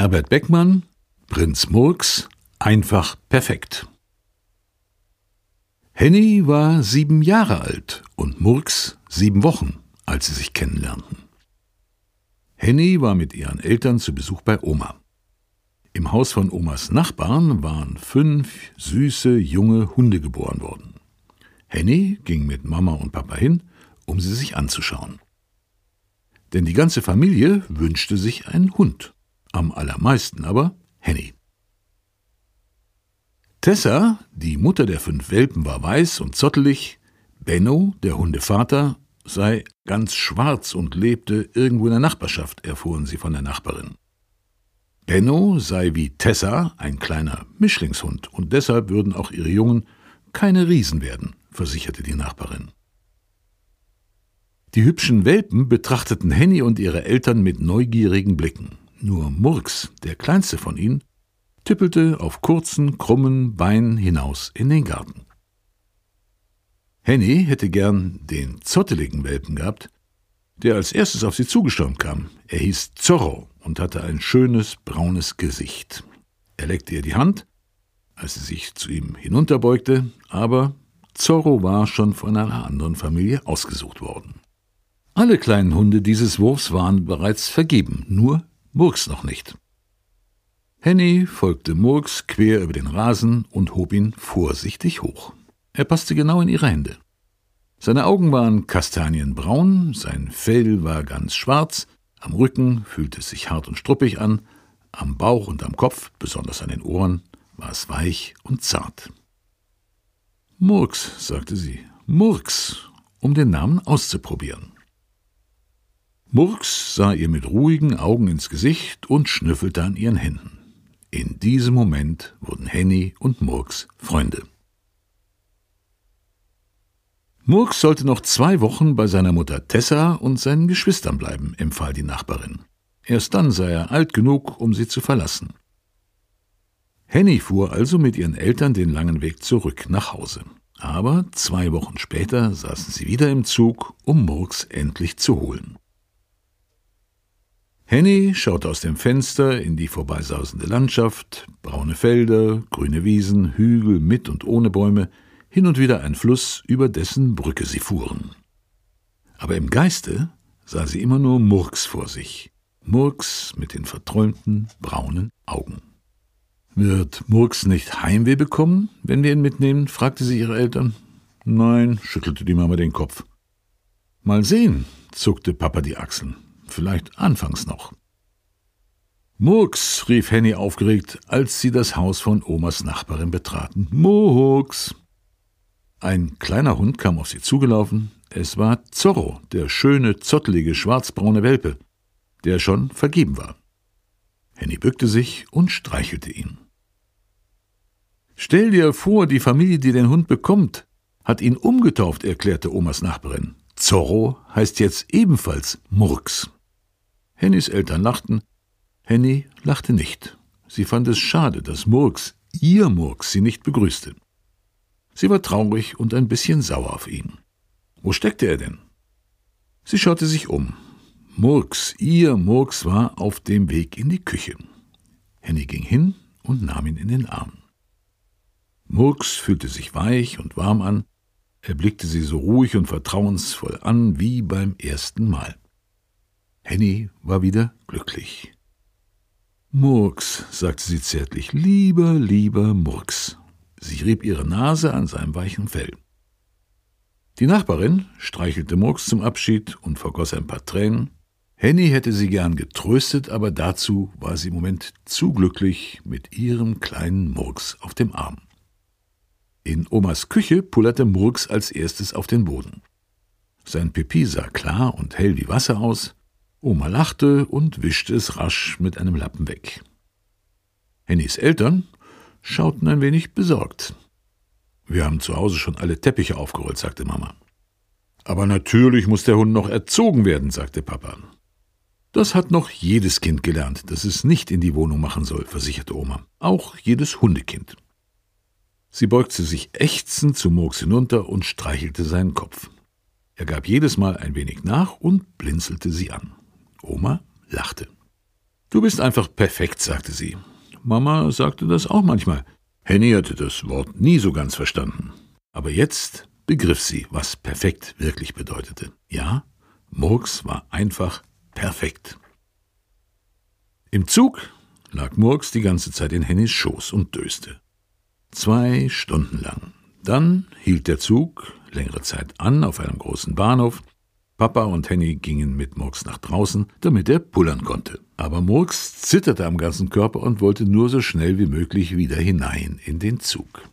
Herbert Beckmann, Prinz Murks, einfach perfekt. Henny war sieben Jahre alt und Murks sieben Wochen, als sie sich kennenlernten. Henny war mit ihren Eltern zu Besuch bei Oma. Im Haus von Omas Nachbarn waren fünf süße junge Hunde geboren worden. Henny ging mit Mama und Papa hin, um sie sich anzuschauen. Denn die ganze Familie wünschte sich einen Hund, am allermeisten aber Henny. Tessa, die Mutter der fünf Welpen, war weiß und zottelig, Benno, der Hundevater, sei ganz schwarz und lebte irgendwo in der Nachbarschaft, erfuhren sie von der Nachbarin. Benno sei wie Tessa ein kleiner Mischlingshund und deshalb würden auch ihre Jungen keine Riesen werden, versicherte die Nachbarin. Die hübschen Welpen betrachteten Henny und ihre Eltern mit neugierigen Blicken. Nur Murks, der kleinste von ihnen, tippelte auf kurzen, krummen Beinen hinaus in den Garten. Henny hätte gern den zotteligen Welpen gehabt, der als erstes auf sie zugestürmt kam. Er hieß Zorro und hatte ein schönes braunes Gesicht. Er leckte ihr die Hand, als sie sich zu ihm hinunterbeugte, aber Zorro war schon von einer anderen Familie ausgesucht worden. Alle kleinen Hunde dieses Wurfs waren bereits vergeben, nur Murks noch nicht. Henny folgte Murks quer über den Rasen und hob ihn vorsichtig hoch. Er passte genau in ihre Hände. Seine Augen waren kastanienbraun, sein Fell war ganz schwarz, am Rücken fühlte es sich hart und struppig an, am Bauch und am Kopf, besonders an den Ohren, war es weich und zart. Murks, sagte sie, Murks, um den Namen auszuprobieren. Murks sah ihr mit ruhigen Augen ins Gesicht und schnüffelte an ihren Händen. In diesem Moment wurden Henny und Murks Freunde. Murks sollte noch zwei Wochen bei seiner Mutter Tessa und seinen Geschwistern bleiben, empfahl die Nachbarin. Erst dann sei er alt genug, um sie zu verlassen. Henny fuhr also mit ihren Eltern den langen Weg zurück nach Hause. Aber zwei Wochen später saßen sie wieder im Zug, um Murks endlich zu holen. Henny schaute aus dem Fenster in die vorbeisausende Landschaft, braune Felder, grüne Wiesen, Hügel mit und ohne Bäume, hin und wieder ein Fluss, über dessen Brücke sie fuhren. Aber im Geiste sah sie immer nur Murks vor sich, Murks mit den verträumten braunen Augen. Wird Murks nicht Heimweh bekommen, wenn wir ihn mitnehmen? fragte sie ihre Eltern. Nein, schüttelte die Mama den Kopf. Mal sehen, zuckte Papa die Achseln. Vielleicht anfangs noch. Murks, rief Henny aufgeregt, als sie das Haus von Omas Nachbarin betraten. Murks! Ein kleiner Hund kam auf sie zugelaufen. Es war Zorro, der schöne, zottelige, schwarzbraune Welpe, der schon vergeben war. Henny bückte sich und streichelte ihn. Stell dir vor, die Familie, die den Hund bekommt, hat ihn umgetauft, erklärte Omas Nachbarin. Zorro heißt jetzt ebenfalls Murks. Hennys Eltern lachten. Henny lachte nicht. Sie fand es schade, dass Murks, ihr Murks, sie nicht begrüßte. Sie war traurig und ein bisschen sauer auf ihn. Wo steckte er denn? Sie schaute sich um. Murks, ihr Murks war auf dem Weg in die Küche. Henny ging hin und nahm ihn in den Arm. Murks fühlte sich weich und warm an, er blickte sie so ruhig und vertrauensvoll an wie beim ersten Mal. Henny war wieder glücklich. Murks, sagte sie zärtlich, lieber, lieber Murks. Sie rieb ihre Nase an seinem weichen Fell. Die Nachbarin streichelte Murks zum Abschied und vergoss ein paar Tränen. Henny hätte sie gern getröstet, aber dazu war sie im Moment zu glücklich mit ihrem kleinen Murks auf dem Arm. In Omas Küche pullerte Murks als erstes auf den Boden. Sein Pipi sah klar und hell wie Wasser aus. Oma lachte und wischte es rasch mit einem Lappen weg. Hennys Eltern schauten ein wenig besorgt. Wir haben zu Hause schon alle Teppiche aufgerollt, sagte Mama. Aber natürlich muss der Hund noch erzogen werden, sagte Papa. Das hat noch jedes Kind gelernt, dass es nicht in die Wohnung machen soll, versicherte Oma. Auch jedes Hundekind. Sie beugte sich ächzend zu Murks hinunter und streichelte seinen Kopf. Er gab jedes Mal ein wenig nach und blinzelte sie an. Oma lachte. Du bist einfach perfekt, sagte sie. Mama sagte das auch manchmal. Henny hatte das Wort nie so ganz verstanden. Aber jetzt begriff sie, was perfekt wirklich bedeutete. Ja, Murks war einfach perfekt. Im Zug lag Murks die ganze Zeit in Hennys Schoß und döste. Zwei Stunden lang. Dann hielt der Zug längere Zeit an auf einem großen Bahnhof. Papa und Henny gingen mit Murks nach draußen, damit er pullern konnte. Aber Murks zitterte am ganzen Körper und wollte nur so schnell wie möglich wieder hinein in den Zug.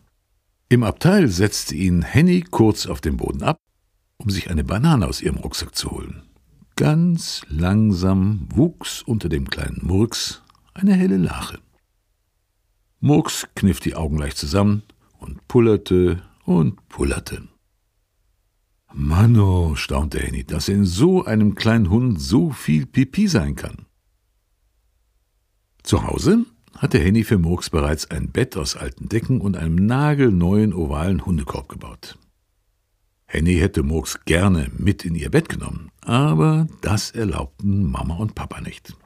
Im Abteil setzte ihn Henny kurz auf den Boden ab, um sich eine Banane aus ihrem Rucksack zu holen. Ganz langsam wuchs unter dem kleinen Murks eine helle Lache. Murks kniff die Augen leicht zusammen und pullerte und pullerte. Manno, staunte Henny, dass in so einem kleinen Hund so viel Pipi sein kann. Zu Hause hatte Henny für Murks bereits ein Bett aus alten Decken und einem nagelneuen ovalen Hundekorb gebaut. Henny hätte Murks gerne mit in ihr Bett genommen, aber das erlaubten Mama und Papa nicht.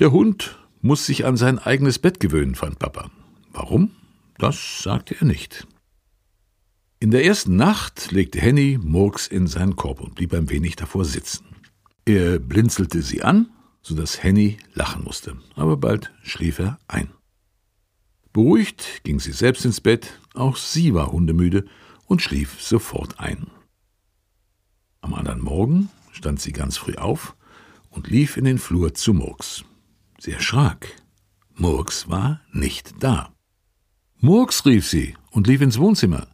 Der Hund muss sich an sein eigenes Bett gewöhnen, fand Papa. Warum? Das sagte er nicht. In der ersten Nacht legte Henny Murks in seinen Korb und blieb ein wenig davor sitzen. Er blinzelte sie an, so dass Henny lachen musste, aber bald schlief er ein. Beruhigt ging sie selbst ins Bett, auch sie war hundemüde und schlief sofort ein. Am anderen Morgen stand sie ganz früh auf und lief in den Flur zu Murks. Sie erschrak. Murks war nicht da. Murks, rief sie und lief ins Wohnzimmer.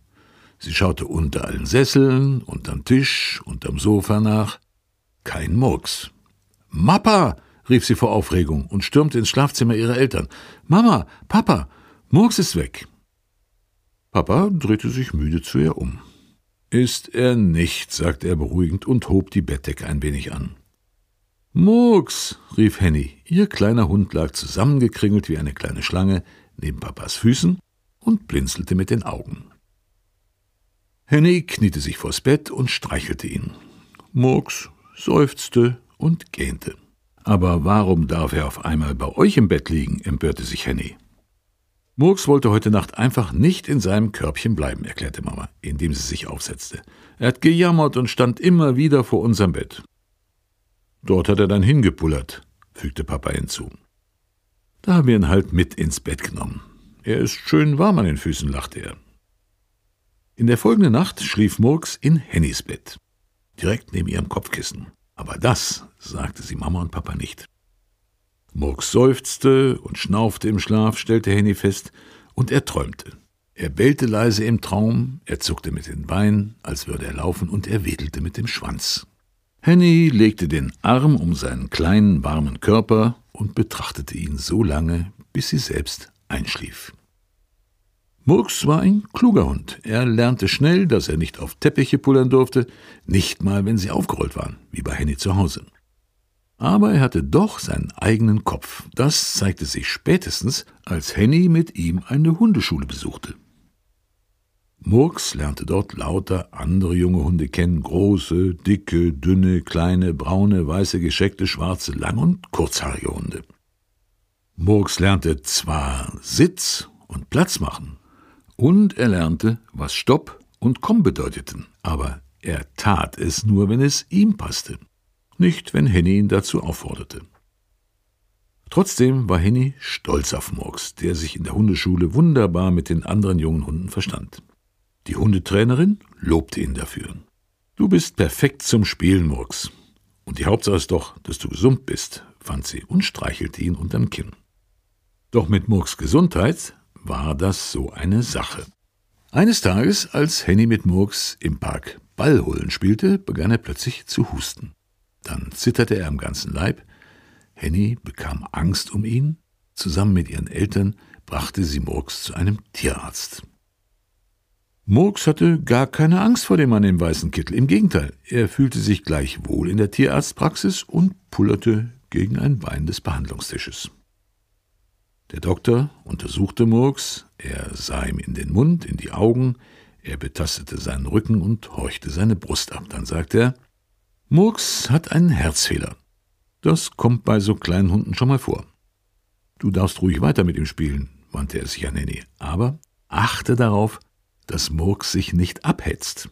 Sie schaute unter allen Sesseln, unterm Tisch, unterm Sofa nach. Kein Murks. Mappa! rief sie vor Aufregung und stürmte ins Schlafzimmer ihrer Eltern. Mama, Papa, Murks ist weg. Papa drehte sich müde zu ihr um. Ist er nicht, sagte er beruhigend und hob die Bettdecke ein wenig an. Murks, rief Henny. Ihr kleiner Hund lag zusammengekringelt wie eine kleine Schlange neben Papas Füßen und blinzelte mit den Augen. Henny kniete sich vors Bett und streichelte ihn. Murks seufzte und gähnte. Aber warum darf er auf einmal bei euch im Bett liegen? empörte sich Henny. Murks wollte heute Nacht einfach nicht in seinem Körbchen bleiben, erklärte Mama, indem sie sich aufsetzte. Er hat gejammert und stand immer wieder vor unserem Bett. Dort hat er dann hingepullert, fügte Papa hinzu. Da haben wir ihn halt mit ins Bett genommen. Er ist schön warm an den Füßen, lachte er. In der folgenden Nacht schlief Murks in Hennys Bett, direkt neben ihrem Kopfkissen. Aber das sagte sie Mama und Papa nicht. Murks seufzte und schnaufte im Schlaf, stellte Henny fest, und er träumte. Er bellte leise im Traum, er zuckte mit den Beinen, als würde er laufen, und er wedelte mit dem Schwanz. Henny legte den Arm um seinen kleinen, warmen Körper und betrachtete ihn so lange, bis sie selbst einschlief. Murks war ein kluger Hund. Er lernte schnell, dass er nicht auf Teppiche pullern durfte, nicht mal, wenn sie aufgerollt waren, wie bei Henny zu Hause. Aber er hatte doch seinen eigenen Kopf. Das zeigte sich spätestens, als Henny mit ihm eine Hundeschule besuchte. Murks lernte dort lauter andere junge Hunde kennen, große, dicke, dünne, kleine, braune, weiße, gescheckte, schwarze, lang- und kurzhaarige Hunde. Murks lernte zwar Sitz und Platz machen, und er lernte, was Stopp und Komm bedeuteten, aber er tat es nur, wenn es ihm passte, nicht wenn Henny ihn dazu aufforderte. Trotzdem war Henny stolz auf Murks, der sich in der Hundeschule wunderbar mit den anderen jungen Hunden verstand. Die Hundetrainerin lobte ihn dafür. Du bist perfekt zum Spielen, Murks. Und die Hauptsache ist doch, dass du gesund bist, fand sie und streichelte ihn unterm Kinn. Doch mit Murks Gesundheit war das so eine Sache. Eines Tages, als Henny mit Murks im Park Ballholen spielte, begann er plötzlich zu husten. Dann zitterte er am ganzen Leib. Henny bekam Angst um ihn. Zusammen mit ihren Eltern brachte sie Murks zu einem Tierarzt. Murks hatte gar keine Angst vor dem Mann im weißen Kittel. Im Gegenteil, er fühlte sich gleich wohl in der Tierarztpraxis und pullerte gegen ein Bein des Behandlungstisches. Der Doktor untersuchte Murks, er sah ihm in den Mund, in die Augen, er betastete seinen Rücken und horchte seine Brust ab. Dann sagte er, Murks hat einen Herzfehler. Das kommt bei so kleinen Hunden schon mal vor. Du darfst ruhig weiter mit ihm spielen, wandte er sich an Henny, aber achte darauf, dass Murks sich nicht abhetzt.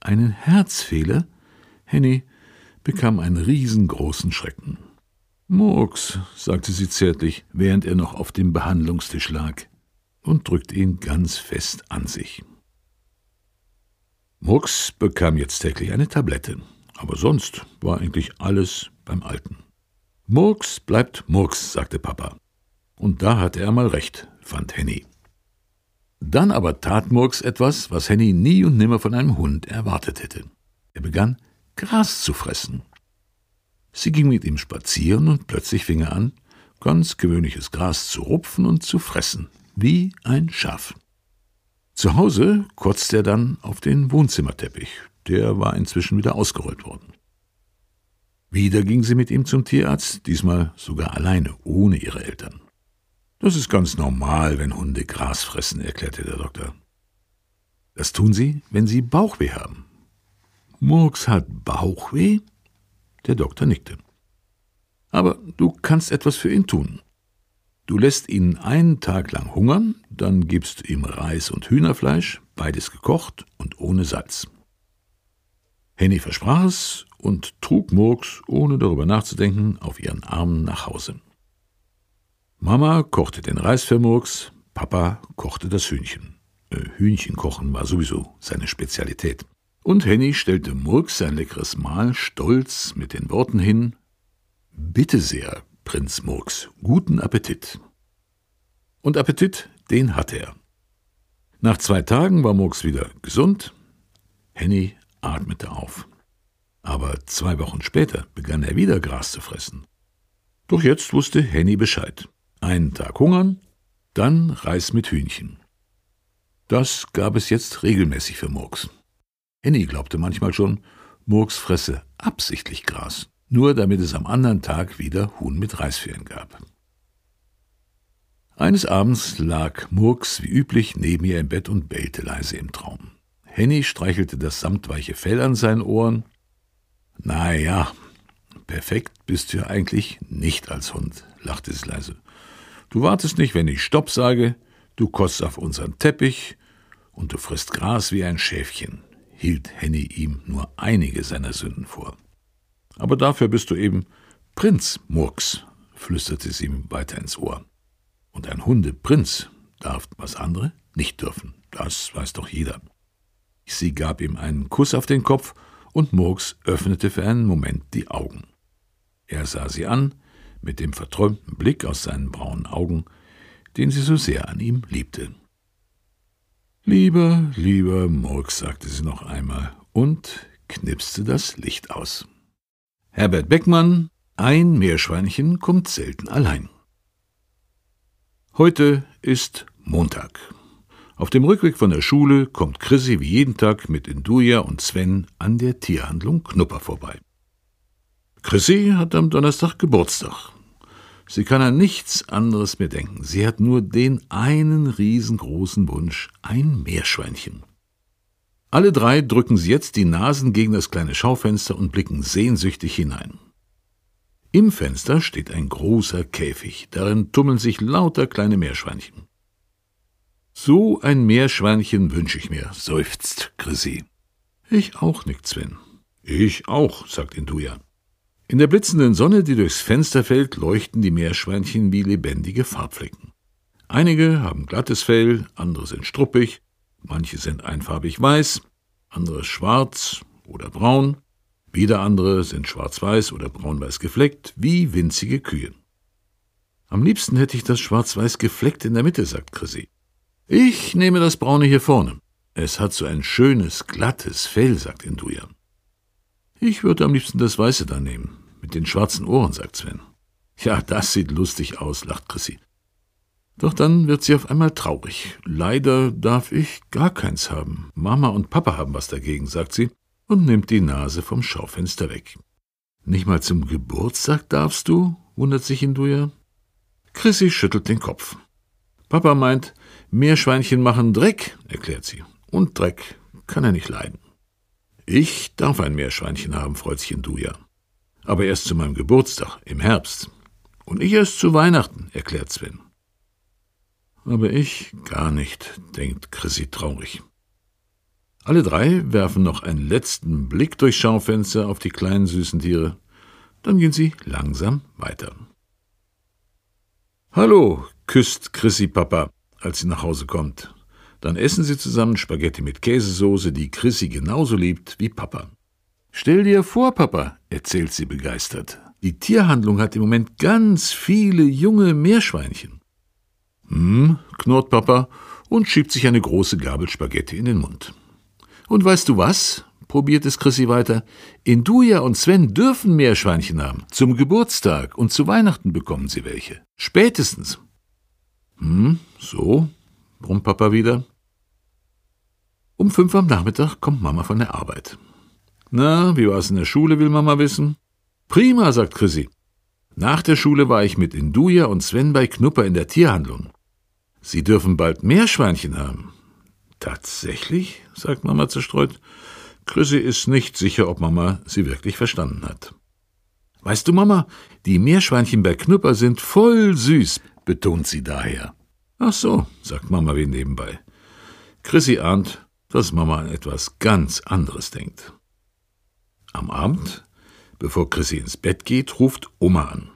Einen Herzfehler? Henny bekam einen riesengroßen Schrecken. Murks, sagte sie zärtlich, während er noch auf dem Behandlungstisch lag, und drückte ihn ganz fest an sich. Murks bekam jetzt täglich eine Tablette, aber sonst war eigentlich alles beim Alten. Murks bleibt Murks, sagte Papa. Und da hatte er mal recht, fand Henny. Dann aber tat Murks etwas, was Henny nie und nimmer von einem Hund erwartet hätte. Er begann, Gras zu fressen. Sie ging mit ihm spazieren und plötzlich fing er an, ganz gewöhnliches Gras zu rupfen und zu fressen, wie ein Schaf. Zu Hause kotzte er dann auf den Wohnzimmerteppich, der war inzwischen wieder ausgerollt worden. Wieder ging sie mit ihm zum Tierarzt, diesmal sogar alleine, ohne ihre Eltern. Das ist ganz normal, wenn Hunde Gras fressen, erklärte der Doktor. Das tun sie, wenn sie Bauchweh haben. Murks hat Bauchweh? Der Doktor nickte. Aber du kannst etwas für ihn tun. Du lässt ihn einen Tag lang hungern, dann gibst du ihm Reis und Hühnerfleisch, beides gekocht und ohne Salz. Henny versprach es und trug Murks, ohne darüber nachzudenken, auf ihren Armen nach Hause. Mama kochte den Reis für Murks, Papa kochte das Hühnchen. Äh, Hühnchen kochen war sowieso seine Spezialität. Und Henny stellte Murks sein leckeres Mahl stolz mit den Worten hin: Bitte sehr, Prinz Murks, guten Appetit. Und Appetit, den hatte er. Nach zwei Tagen war Murks wieder gesund. Henny atmete auf. Aber zwei Wochen später begann er wieder Gras zu fressen. Doch jetzt wusste Henny Bescheid. Einen Tag hungern, dann Reis mit Hühnchen. Das gab es jetzt regelmäßig für Murks. Henny glaubte manchmal schon, Murks fresse absichtlich Gras, nur damit es am anderen Tag wieder Huhn mit Reisfehlen gab. Eines Abends lag Murks wie üblich neben ihr im Bett und bellte leise im Traum. Henny streichelte das samtweiche Fell an seinen Ohren. Na ja, perfekt bist du ja eigentlich nicht als Hund, lachte sie leise. Du wartest nicht, wenn ich Stopp sage, du kotzt auf unseren Teppich und du frisst Gras wie ein Schäfchen hielt Henny ihm nur einige seiner Sünden vor. Aber dafür bist du eben Prinz Murks, flüsterte sie ihm weiter ins Ohr. Und ein Hundeprinz darf, was andere nicht dürfen. Das weiß doch jeder. Sie gab ihm einen Kuss auf den Kopf und Murks öffnete für einen Moment die Augen. Er sah sie an, mit dem verträumten Blick aus seinen braunen Augen, den sie so sehr an ihm liebte. Lieber, lieber Murks, sagte sie noch einmal und knipste das Licht aus. Herbert Beckmann, ein Meerschweinchen kommt selten allein. Heute ist Montag. Auf dem Rückweg von der Schule kommt Chrissy wie jeden Tag mit Induja und Sven an der Tierhandlung Knupper vorbei. Chrissy hat am Donnerstag Geburtstag. Sie kann an nichts anderes mehr denken. Sie hat nur den einen riesengroßen Wunsch, ein Meerschweinchen. Alle drei drücken sie jetzt die Nasen gegen das kleine Schaufenster und blicken sehnsüchtig hinein. Im Fenster steht ein großer Käfig, darin tummeln sich lauter kleine Meerschweinchen. So ein Meerschweinchen wünsche ich mir, seufzt Chrissy. Ich auch, nickt Sven. Ich auch, sagt Induja. In der blitzenden Sonne, die durchs Fenster fällt, leuchten die Meerschweinchen wie lebendige Farbflecken. Einige haben glattes Fell, andere sind struppig, manche sind einfarbig weiß, andere schwarz oder braun, wieder andere sind schwarz-weiß oder braun-weiß gefleckt, wie winzige Kühe. Am liebsten hätte ich das schwarz-weiß gefleckt in der Mitte, sagt Chrissy. Ich nehme das braune hier vorne. Es hat so ein schönes, glattes Fell, sagt Induja. Ich würde am liebsten das Weiße da nehmen, mit den schwarzen Ohren, sagt Sven. Ja, das sieht lustig aus, lacht Chrissy. Doch dann wird sie auf einmal traurig. Leider darf ich gar keins haben. Mama und Papa haben was dagegen, sagt sie und nimmt die Nase vom Schaufenster weg. Nicht mal zum Geburtstag darfst du? wundert sich Induja. Chrissy schüttelt den Kopf. Papa meint, Meerschweinchen machen Dreck, erklärt sie. Und Dreck kann er nicht leiden. Ich darf ein Meerschweinchen haben, freut sich Induja. aber erst zu meinem Geburtstag im Herbst. Und ich erst zu Weihnachten, erklärt Sven. Aber ich gar nicht, denkt Chrissy traurig. Alle drei werfen noch einen letzten Blick durchs Schaufenster auf die kleinen süßen Tiere. Dann gehen sie langsam weiter. Hallo, küsst Chrissy Papa, als sie nach Hause kommt. Dann essen sie zusammen Spaghetti mit Käsesoße, die Chrissy genauso liebt wie Papa. Stell dir vor, Papa, erzählt sie begeistert. Die Tierhandlung hat im Moment ganz viele junge Meerschweinchen. Hm, knurrt Papa und schiebt sich eine große Gabel Spaghetti in den Mund. Und weißt du was? probiert es Chrissy weiter. Induja und Sven dürfen Meerschweinchen haben. Zum Geburtstag und zu Weihnachten bekommen sie welche. Spätestens. Hm, so, brummt Papa wieder. Um fünf am Nachmittag kommt Mama von der Arbeit. Na, wie war's in der Schule, will Mama wissen? Prima, sagt Chrissy. Nach der Schule war ich mit Induja und Sven bei Knupper in der Tierhandlung. Sie dürfen bald Meerschweinchen haben. Tatsächlich? sagt Mama zerstreut. Chrissy ist nicht sicher, ob Mama sie wirklich verstanden hat. Weißt du, Mama, die Meerschweinchen bei Knupper sind voll süß, betont sie daher. Ach so, sagt Mama wie nebenbei. Chrissy ahnt, dass Mama an etwas ganz anderes denkt. Am Abend, bevor Chrissy ins Bett geht, ruft Oma an.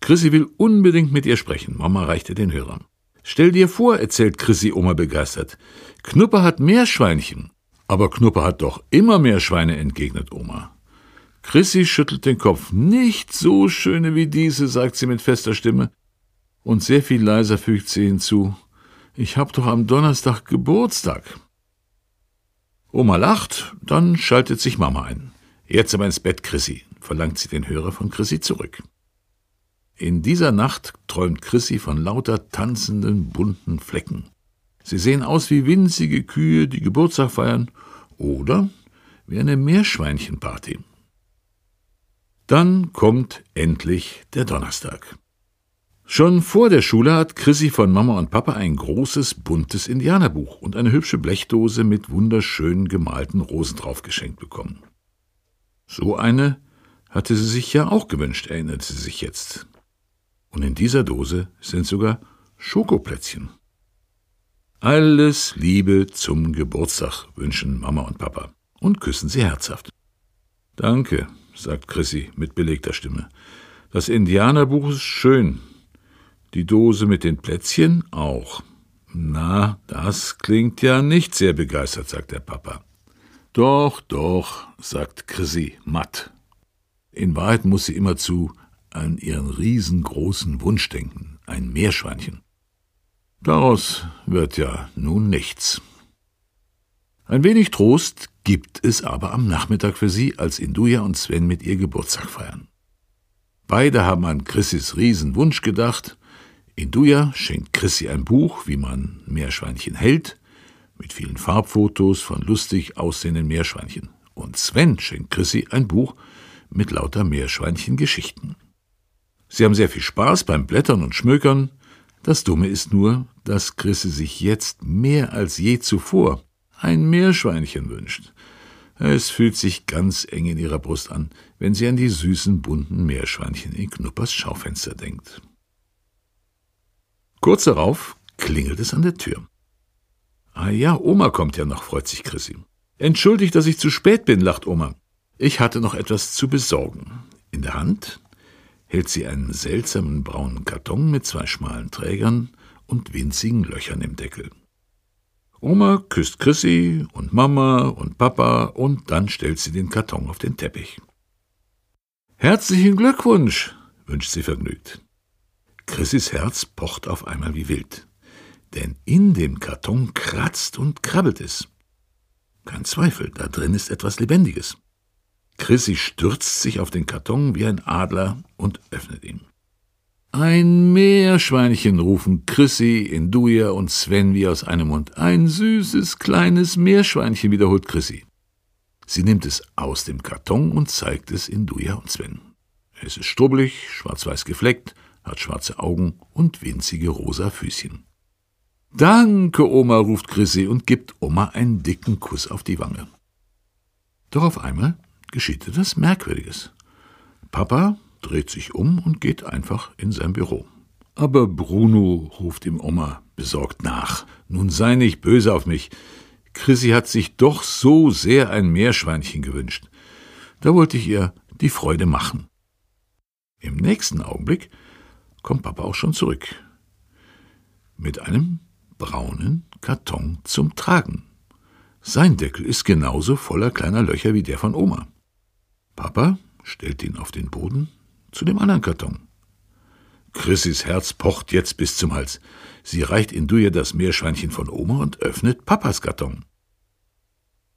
Chrissy will unbedingt mit ihr sprechen. Mama reicht ihr den Hörer. Stell dir vor, erzählt Chrissy Oma begeistert. Knupper hat Meerschweinchen. Aber Knupper hat doch immer Meerschweine, entgegnet Oma. Chrissy schüttelt den Kopf. Nicht so schöne wie diese, sagt sie mit fester Stimme. Und sehr viel leiser fügt sie hinzu. Ich hab doch am Donnerstag Geburtstag. Oma lacht, dann schaltet sich Mama ein. Jetzt aber ins Bett, Chrissy, verlangt sie den Hörer von Chrissy zurück. In dieser Nacht träumt Chrissy von lauter tanzenden, bunten Flecken. Sie sehen aus wie winzige Kühe, die Geburtstag feiern, oder wie eine Meerschweinchenparty. Dann kommt endlich der Donnerstag. Schon vor der Schule hat Chrissy von Mama und Papa ein großes, buntes Indianerbuch und eine hübsche Blechdose mit wunderschön gemalten Rosen drauf geschenkt bekommen. So eine hatte sie sich ja auch gewünscht, erinnert sie sich jetzt. Und in dieser Dose sind sogar Schokoplätzchen. Alles Liebe zum Geburtstag wünschen Mama und Papa und küssen sie herzhaft. Danke, sagt Chrissy mit belegter Stimme. Das Indianerbuch ist schön. Die Dose mit den Plätzchen auch. Na, das klingt ja nicht sehr begeistert, sagt der Papa. Doch, doch, sagt Chrissy matt. In Wahrheit muss sie immerzu an ihren riesengroßen Wunsch denken, ein Meerschweinchen. Daraus wird ja nun nichts. Ein wenig Trost gibt es aber am Nachmittag für sie, als Induja und Sven mit ihr Geburtstag feiern. Beide haben an Chrissys Riesenwunsch gedacht. Induja schenkt Chrissy ein Buch, wie man Meerschweinchen hält, mit vielen Farbfotos von lustig aussehenden Meerschweinchen. Und Sven schenkt Chrissy ein Buch mit lauter Meerschweinchen-Geschichten. Sie haben sehr viel Spaß beim Blättern und Schmökern. Das Dumme ist nur, dass Chrisse sich jetzt mehr als je zuvor ein Meerschweinchen wünscht. Es fühlt sich ganz eng in ihrer Brust an, wenn sie an die süßen, bunten Meerschweinchen in Knuppers Schaufenster denkt. Kurz darauf klingelt es an der Tür. Ah ja, Oma kommt ja noch, freut sich Chrissy. Entschuldigt, dass ich zu spät bin, lacht Oma. Ich hatte noch etwas zu besorgen. In der Hand hält sie einen seltsamen braunen Karton mit zwei schmalen Trägern und winzigen Löchern im Deckel. Oma küsst Chrissy und Mama und Papa und dann stellt sie den Karton auf den Teppich. Herzlichen Glückwunsch, wünscht sie vergnügt. Chrissys Herz pocht auf einmal wie wild, denn in dem Karton kratzt und krabbelt es. Kein Zweifel, da drin ist etwas Lebendiges. Chrissy stürzt sich auf den Karton wie ein Adler und öffnet ihn. Ein Meerschweinchen, rufen Chrissy, Induja und Sven wie aus einem Mund. Ein süßes, kleines Meerschweinchen, wiederholt Chrissy. Sie nimmt es aus dem Karton und zeigt es Induja und Sven. Es ist strubbelig, schwarz-weiß gefleckt, hat schwarze Augen und winzige rosa Füßchen. Danke, Oma, ruft Chrissy und gibt Oma einen dicken Kuss auf die Wange. Doch auf einmal geschieht etwas Merkwürdiges. Papa dreht sich um und geht einfach in sein Büro. Aber Bruno, ruft ihm Oma besorgt nach. Nun sei nicht böse auf mich. Chrissy hat sich doch so sehr ein Meerschweinchen gewünscht. Da wollte ich ihr die Freude machen. Im nächsten Augenblick kommt Papa auch schon zurück. Mit einem braunen Karton zum Tragen. Sein Deckel ist genauso voller kleiner Löcher wie der von Oma. Papa stellt ihn auf den Boden zu dem anderen Karton. Chrissys Herz pocht jetzt bis zum Hals. Sie reicht in Duja das Meerschweinchen von Oma und öffnet Papas Karton.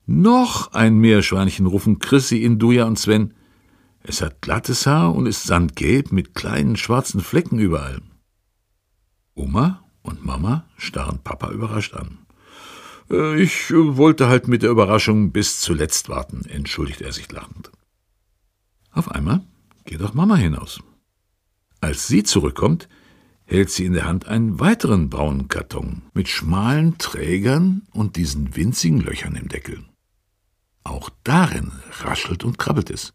Noch ein Meerschweinchen, rufen Chrissy, Induja und Sven. Es hat glattes Haar und ist sandgelb mit kleinen schwarzen Flecken überall. Oma und Mama starren Papa überrascht an. Äh, ich wollte halt mit der Überraschung bis zuletzt warten, entschuldigt er sich lachend. Auf einmal geht auch Mama hinaus. Als sie zurückkommt, hält sie in der Hand einen weiteren braunen Karton mit schmalen Trägern und diesen winzigen Löchern im Deckel. Auch darin raschelt und krabbelt es.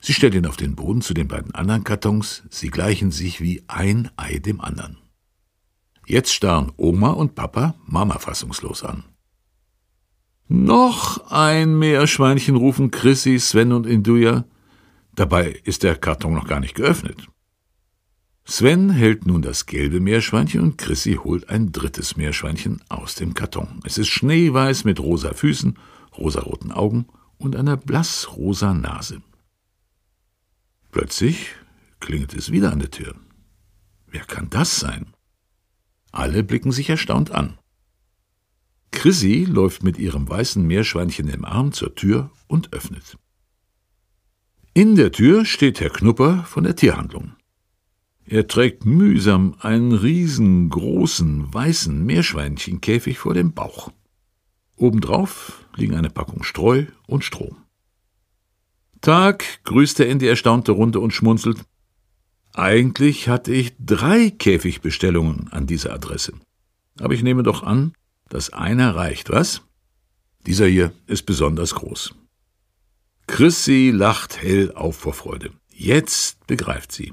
Sie stellt ihn auf den Boden zu den beiden anderen Kartons, sie gleichen sich wie ein Ei dem anderen. Jetzt starren Oma und Papa Mama fassungslos an. Noch ein Meerschweinchen rufen Chrissy, Sven und Induja. Dabei ist der Karton noch gar nicht geöffnet. Sven hält nun das gelbe Meerschweinchen und Chrissy holt ein drittes Meerschweinchen aus dem Karton. Es ist schneeweiß mit rosa Füßen rosaroten Augen und einer blassrosa Nase. Plötzlich klingelt es wieder an der Tür. Wer kann das sein? Alle blicken sich erstaunt an. Chrissy läuft mit ihrem weißen Meerschweinchen im Arm zur Tür und öffnet. In der Tür steht Herr Knupper von der Tierhandlung. Er trägt mühsam einen riesengroßen weißen Meerschweinchenkäfig vor dem Bauch. Obendrauf liegen eine Packung Streu und Stroh. Tag, grüßt er in die erstaunte Runde und schmunzelt. Eigentlich hatte ich drei Käfigbestellungen an dieser Adresse. Aber ich nehme doch an, dass einer reicht, was? Dieser hier ist besonders groß. Chrissy lacht hell auf vor Freude. Jetzt begreift sie.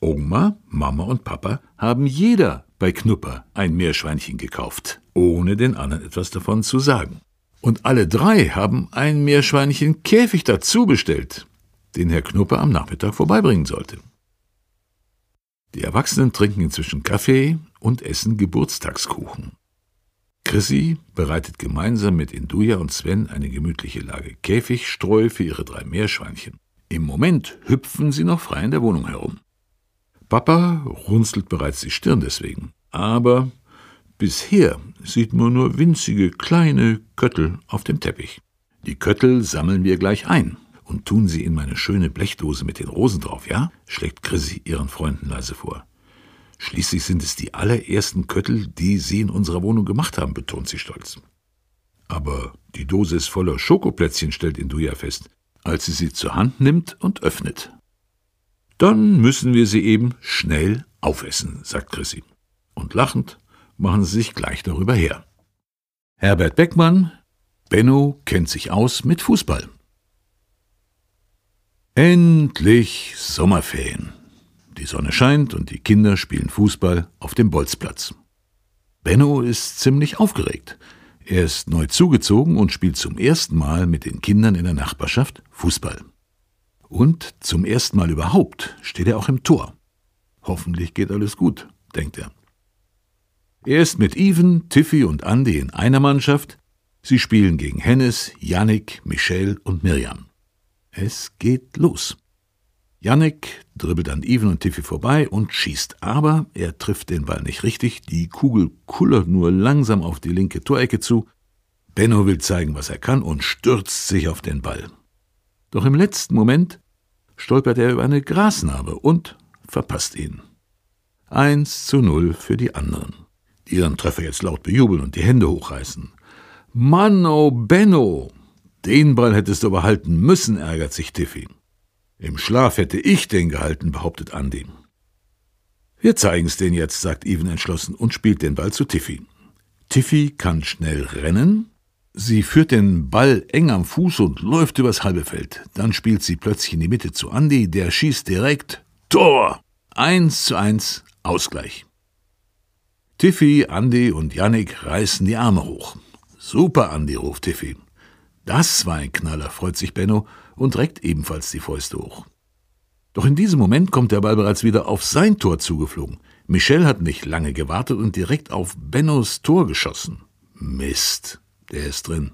Oma, Mama und Papa haben jeder bei Knupper ein Meerschweinchen gekauft, ohne den anderen etwas davon zu sagen. Und alle drei haben ein Meerschweinchen Käfig dazu bestellt, den Herr Knupper am Nachmittag vorbeibringen sollte. Die Erwachsenen trinken inzwischen Kaffee und essen Geburtstagskuchen. Chrissy bereitet gemeinsam mit Induja und Sven eine gemütliche Lage Käfigstreu für ihre drei Meerschweinchen. Im Moment hüpfen sie noch frei in der Wohnung herum. Papa runzelt bereits die Stirn deswegen. Aber bisher sieht man nur winzige kleine Köttel auf dem Teppich. Die Köttel sammeln wir gleich ein und tun sie in meine schöne Blechdose mit den Rosen drauf, ja? schlägt Chrissy ihren Freunden leise vor. Schließlich sind es die allerersten Köttel, die sie in unserer Wohnung gemacht haben, betont sie stolz. Aber die Dose ist voller Schokoplätzchen, stellt Induja fest, als sie sie zur Hand nimmt und öffnet. Dann müssen wir sie eben schnell aufessen, sagt Chrissy. Und lachend machen sie sich gleich darüber her. Herbert Beckmann, Benno kennt sich aus mit Fußball. Endlich Sommerferien. Die Sonne scheint und die Kinder spielen Fußball auf dem Bolzplatz. Benno ist ziemlich aufgeregt. Er ist neu zugezogen und spielt zum ersten Mal mit den Kindern in der Nachbarschaft Fußball. Und zum ersten Mal überhaupt steht er auch im Tor. Hoffentlich geht alles gut, denkt er. Er ist mit Even, Tiffy und Andy in einer Mannschaft. Sie spielen gegen Hennes, Yannick, Michelle und Miriam. Es geht los. Yannick dribbelt an Even und Tiffy vorbei und schießt, aber er trifft den Ball nicht richtig. Die Kugel kullert nur langsam auf die linke Torecke zu. Benno will zeigen, was er kann und stürzt sich auf den Ball. Doch im letzten Moment stolpert er über eine Grasnarbe und verpasst ihn. Eins zu null für die anderen, ihren Treffer jetzt laut bejubeln und die Hände hochreißen. Mann, oh Benno! Den Ball hättest du behalten müssen, ärgert sich Tiffy. Im Schlaf hätte ich den gehalten, behauptet Andy. Wir zeigen's denen jetzt, sagt Even entschlossen und spielt den Ball zu Tiffy. Tiffy kann schnell rennen, Sie führt den Ball eng am Fuß und läuft übers halbe Feld. Dann spielt sie plötzlich in die Mitte zu Andy, der schießt direkt Tor. Eins zu eins Ausgleich. Tiffy, Andy und Yannick reißen die Arme hoch. Super, Andy, ruft Tiffy. Das war ein Knaller, freut sich Benno und reckt ebenfalls die Fäuste hoch. Doch in diesem Moment kommt der Ball bereits wieder auf sein Tor zugeflogen. Michel hat nicht lange gewartet und direkt auf Bennos Tor geschossen. Mist, der ist drin.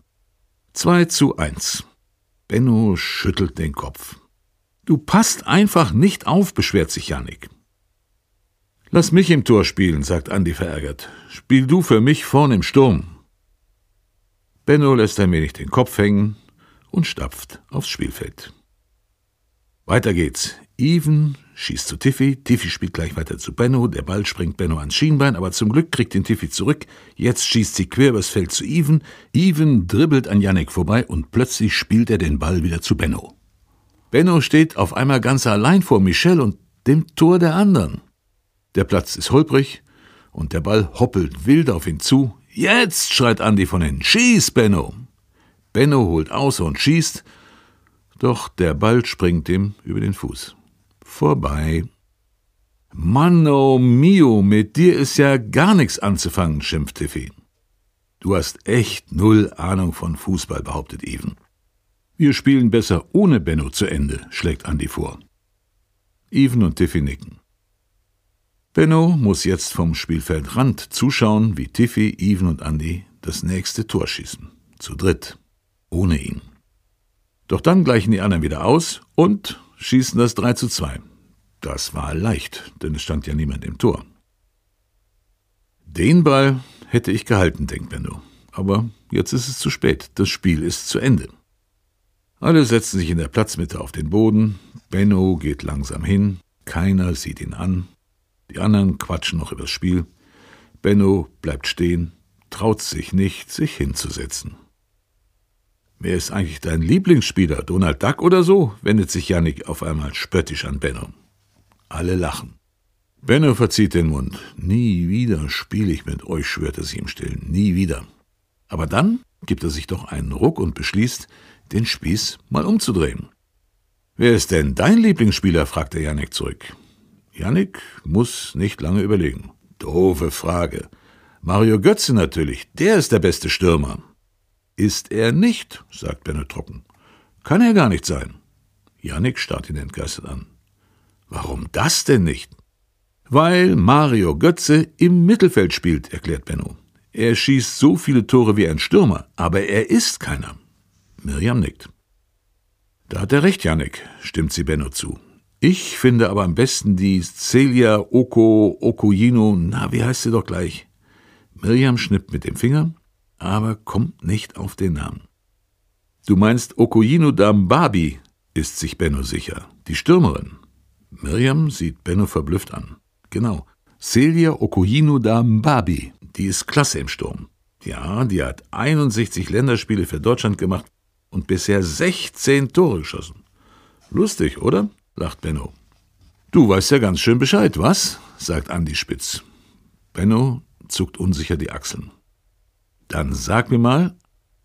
2 zu 1. Benno schüttelt den Kopf. Du passt einfach nicht auf, beschwert sich Janik. Lass mich im Tor spielen, sagt Andi verärgert. Spiel du für mich vorn im Sturm. Benno lässt ein wenig den Kopf hängen und stapft aufs Spielfeld. Weiter geht's. Even schießt zu Tiffy, Tiffy spielt gleich weiter zu Benno, der Ball springt Benno ans Schienbein, aber zum Glück kriegt ihn Tiffy zurück. Jetzt schießt sie quer übers Feld zu Even. Even dribbelt an Yannick vorbei und plötzlich spielt er den Ball wieder zu Benno. Benno steht auf einmal ganz allein vor Michel und dem Tor der anderen. Der Platz ist holprig und der Ball hoppelt wild auf ihn zu. Jetzt schreit Andi von hinten. Schieß, Benno! Benno holt aus und schießt, doch der Ball springt ihm über den Fuß. Vorbei. Manno mio, mit dir ist ja gar nichts anzufangen, schimpft Tiffy. Du hast echt null Ahnung von Fußball, behauptet Even. Wir spielen besser ohne Benno zu Ende, schlägt Andi vor. Even und Tiffy nicken. Benno muss jetzt vom Spielfeldrand zuschauen, wie Tiffy, Even und Andi das nächste Tor schießen. Zu dritt. Ohne ihn. Doch dann gleichen die anderen wieder aus und schießen das 3 zu 2. Das war leicht, denn es stand ja niemand im Tor. Den Ball hätte ich gehalten, denkt Benno. Aber jetzt ist es zu spät. Das Spiel ist zu Ende. Alle setzen sich in der Platzmitte auf den Boden. Benno geht langsam hin. Keiner sieht ihn an. Die anderen quatschen noch übers Spiel. Benno bleibt stehen, traut sich nicht, sich hinzusetzen. Wer ist eigentlich dein Lieblingsspieler, Donald Duck oder so? wendet sich Yannick auf einmal spöttisch an Benno. Alle lachen. Benno verzieht den Mund. Nie wieder spiele ich mit euch, schwört er sich im Stillen. Nie wieder. Aber dann gibt er sich doch einen Ruck und beschließt, den Spieß mal umzudrehen. Wer ist denn dein Lieblingsspieler? fragt der Yannick zurück. Yannick muss nicht lange überlegen. Doofe Frage. Mario Götze natürlich, der ist der beste Stürmer. Ist er nicht, sagt Benno trocken. Kann er gar nicht sein. Janik starrt ihn entgeistert an. Warum das denn nicht? Weil Mario Götze im Mittelfeld spielt, erklärt Benno. Er schießt so viele Tore wie ein Stürmer, aber er ist keiner. Miriam nickt. Da hat er recht, Janik, stimmt sie Benno zu. Ich finde aber am besten die Celia Oko Okoyino, na, wie heißt sie doch gleich? Miriam schnippt mit dem Finger aber kommt nicht auf den Namen. Du meinst Okoyino Dambabi, ist sich Benno sicher, die Stürmerin. Miriam sieht Benno verblüfft an. Genau, Celia Okoyino Dambabi, die ist klasse im Sturm. Ja, die hat 61 Länderspiele für Deutschland gemacht und bisher 16 Tore geschossen. Lustig, oder? Lacht Benno. Du weißt ja ganz schön Bescheid, was? sagt Andi spitz. Benno zuckt unsicher die Achseln. Dann sag mir mal,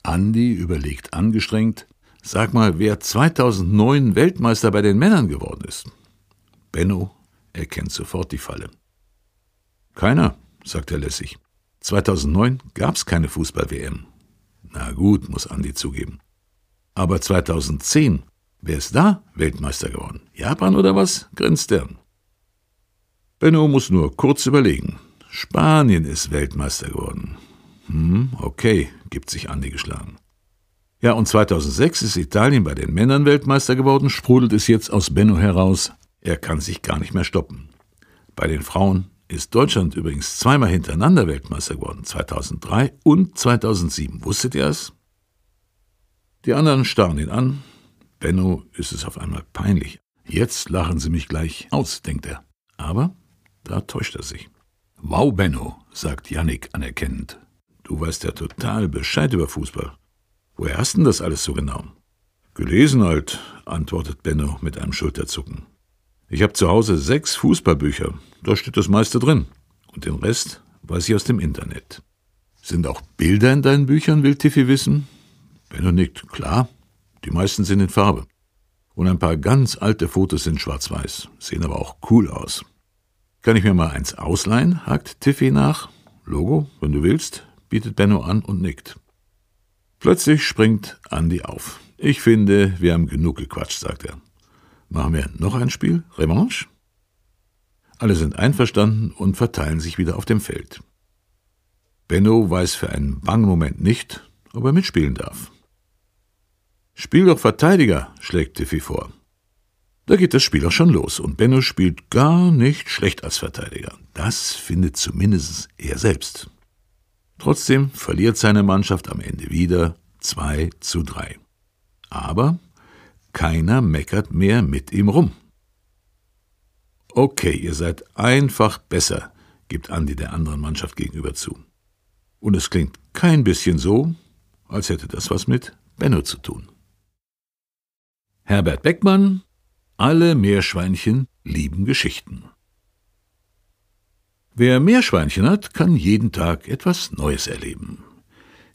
Andi überlegt angestrengt, sag mal, wer 2009 Weltmeister bei den Männern geworden ist. Benno erkennt sofort die Falle. Keiner, sagt er lässig. 2009 gab's keine Fußball-WM. Na gut, muss Andi zugeben. Aber 2010, wer ist da Weltmeister geworden? Japan oder was? grinst er. Benno muss nur kurz überlegen. Spanien ist Weltmeister geworden. Hm, okay, gibt sich Andi geschlagen. Ja, und 2006 ist Italien bei den Männern Weltmeister geworden, sprudelt es jetzt aus Benno heraus. Er kann sich gar nicht mehr stoppen. Bei den Frauen ist Deutschland übrigens zweimal hintereinander Weltmeister geworden, 2003 und 2007. Wusstet ihr es? Die anderen starren ihn an. Benno ist es auf einmal peinlich. Jetzt lachen sie mich gleich aus, denkt er. Aber da täuscht er sich. Wow, Benno, sagt Yannick anerkennend. Du weißt ja total Bescheid über Fußball. Woher hast denn das alles so genau? Gelesen halt, antwortet Benno mit einem Schulterzucken. Ich habe zu Hause sechs Fußballbücher, da steht das meiste drin. Und den Rest weiß ich aus dem Internet. Sind auch Bilder in deinen Büchern, will Tiffy wissen? Benno nickt. Klar, die meisten sind in Farbe. Und ein paar ganz alte Fotos sind schwarz-weiß, sehen aber auch cool aus. Kann ich mir mal eins ausleihen? hakt Tiffy nach. Logo, wenn du willst, bietet Benno an und nickt. Plötzlich springt Andy auf. Ich finde, wir haben genug gequatscht, sagt er. Machen wir noch ein Spiel? Revanche? Alle sind einverstanden und verteilen sich wieder auf dem Feld. Benno weiß für einen bangen Moment nicht, ob er mitspielen darf. Spiel doch Verteidiger, schlägt Tiffy vor. Da geht das Spiel auch schon los und Benno spielt gar nicht schlecht als Verteidiger. Das findet zumindest er selbst. Trotzdem verliert seine Mannschaft am Ende wieder 2 zu 3. Aber keiner meckert mehr mit ihm rum. Okay, ihr seid einfach besser, gibt Andi der anderen Mannschaft gegenüber zu. Und es klingt kein bisschen so, als hätte das was mit Benno zu tun. Herbert Beckmann Alle Meerschweinchen lieben Geschichten. Wer Meerschweinchen hat, kann jeden Tag etwas Neues erleben.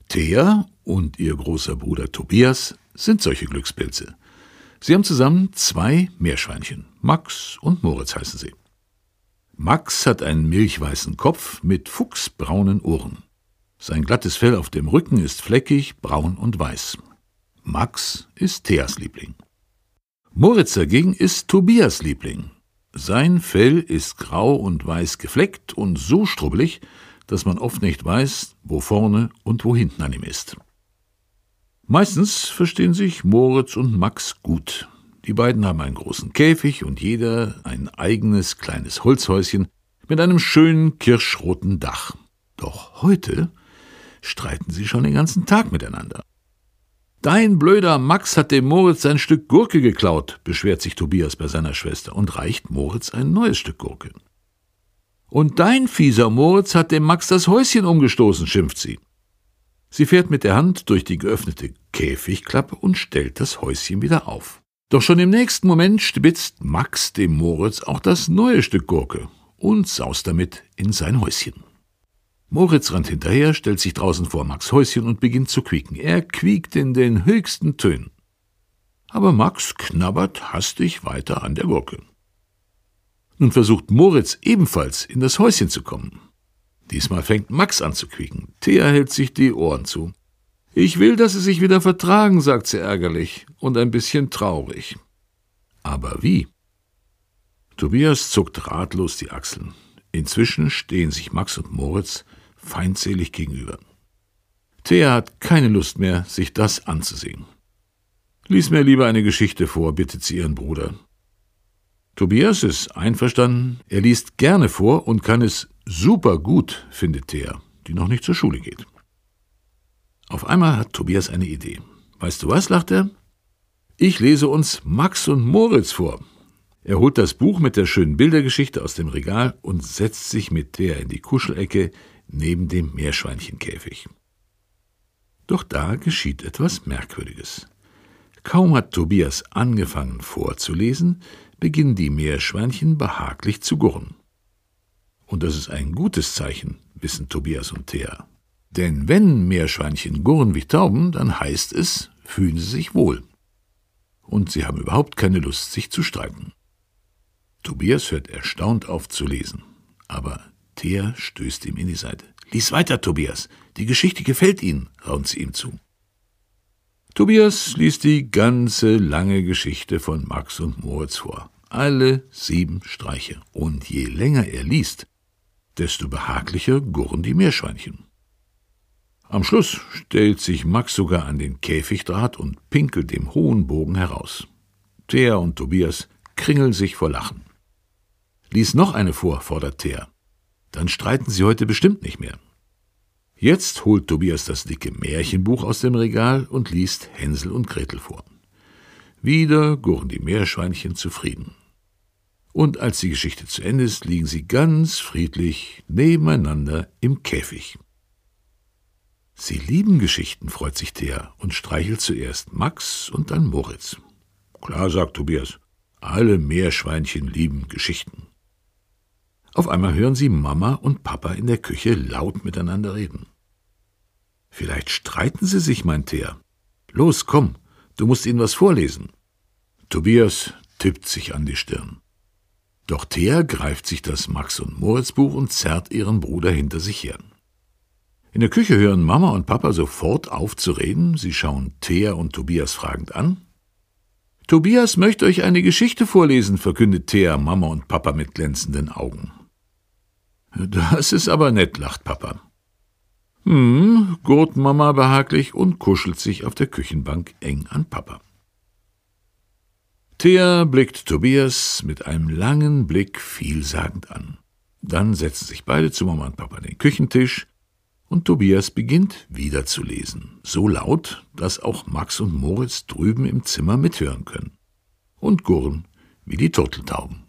Thea und ihr großer Bruder Tobias sind solche Glückspilze. Sie haben zusammen zwei Meerschweinchen. Max und Moritz heißen sie. Max hat einen milchweißen Kopf mit fuchsbraunen Ohren. Sein glattes Fell auf dem Rücken ist fleckig, braun und weiß. Max ist Theas Liebling. Moritz dagegen ist Tobias Liebling. Sein Fell ist grau und weiß gefleckt und so strubbelig, dass man oft nicht weiß, wo vorne und wo hinten an ihm ist. Meistens verstehen sich Moritz und Max gut. Die beiden haben einen großen Käfig und jeder ein eigenes kleines Holzhäuschen mit einem schönen kirschroten Dach. Doch heute streiten sie schon den ganzen Tag miteinander. Dein blöder Max hat dem Moritz ein Stück Gurke geklaut, beschwert sich Tobias bei seiner Schwester und reicht Moritz ein neues Stück Gurke. Und dein fieser Moritz hat dem Max das Häuschen umgestoßen, schimpft sie. Sie fährt mit der Hand durch die geöffnete Käfigklappe und stellt das Häuschen wieder auf. Doch schon im nächsten Moment spitzt Max dem Moritz auch das neue Stück Gurke und saust damit in sein Häuschen. Moritz rennt hinterher, stellt sich draußen vor Max Häuschen und beginnt zu quieken. Er quiekt in den höchsten Tönen. Aber Max knabbert hastig weiter an der Gurke. Nun versucht Moritz ebenfalls in das Häuschen zu kommen. Diesmal fängt Max an zu quieken. Thea hält sich die Ohren zu. Ich will, dass sie sich wieder vertragen, sagt sie ärgerlich und ein bisschen traurig. Aber wie? Tobias zuckt ratlos die Achseln. Inzwischen stehen sich Max und Moritz feindselig gegenüber. Thea hat keine Lust mehr, sich das anzusehen. Lies mir lieber eine Geschichte vor, bittet sie ihren Bruder. Tobias ist einverstanden, er liest gerne vor und kann es super gut, findet Thea, die noch nicht zur Schule geht. Auf einmal hat Tobias eine Idee. Weißt du was, lacht er? Ich lese uns Max und Moritz vor. Er holt das Buch mit der schönen Bildergeschichte aus dem Regal und setzt sich mit Thea in die Kuschelecke, neben dem Meerschweinchenkäfig. Doch da geschieht etwas Merkwürdiges. Kaum hat Tobias angefangen vorzulesen, beginnen die Meerschweinchen behaglich zu gurren. Und das ist ein gutes Zeichen, wissen Tobias und Thea. Denn wenn Meerschweinchen gurren wie Tauben, dann heißt es, fühlen sie sich wohl. Und sie haben überhaupt keine Lust, sich zu streiten. Tobias hört erstaunt auf zu lesen. Aber Thea stößt ihm in die Seite. Lies weiter, Tobias. Die Geschichte gefällt Ihnen, raunt sie ihm zu. Tobias liest die ganze lange Geschichte von Max und Moritz vor. Alle sieben Streiche. Und je länger er liest, desto behaglicher gurren die Meerschweinchen. Am Schluss stellt sich Max sogar an den Käfigdraht und pinkelt dem hohen Bogen heraus. Thea und Tobias kringeln sich vor Lachen. Lies noch eine vor, fordert Thea. Dann streiten sie heute bestimmt nicht mehr. Jetzt holt Tobias das dicke Märchenbuch aus dem Regal und liest Hänsel und Gretel vor. Wieder gurren die Meerschweinchen zufrieden. Und als die Geschichte zu Ende ist, liegen sie ganz friedlich nebeneinander im Käfig. Sie lieben Geschichten, freut sich Thea und streichelt zuerst Max und dann Moritz. Klar, sagt Tobias, alle Meerschweinchen lieben Geschichten. Auf einmal hören sie Mama und Papa in der Küche laut miteinander reden. Vielleicht streiten sie sich, meint Thea. Los, komm, du musst ihnen was vorlesen. Tobias tippt sich an die Stirn. Doch Thea greift sich das Max und Moritz Buch und zerrt ihren Bruder hinter sich her. In der Küche hören Mama und Papa sofort auf zu reden. Sie schauen Thea und Tobias fragend an. Tobias möchte euch eine Geschichte vorlesen, verkündet Thea Mama und Papa mit glänzenden Augen. Das ist aber nett, lacht Papa. Hm, gurt Mama behaglich und kuschelt sich auf der Küchenbank eng an Papa. Thea blickt Tobias mit einem langen Blick vielsagend an. Dann setzen sich beide zu Mama und Papa an den Küchentisch und Tobias beginnt wieder zu lesen, so laut, dass auch Max und Moritz drüben im Zimmer mithören können und gurren wie die Turteltauben.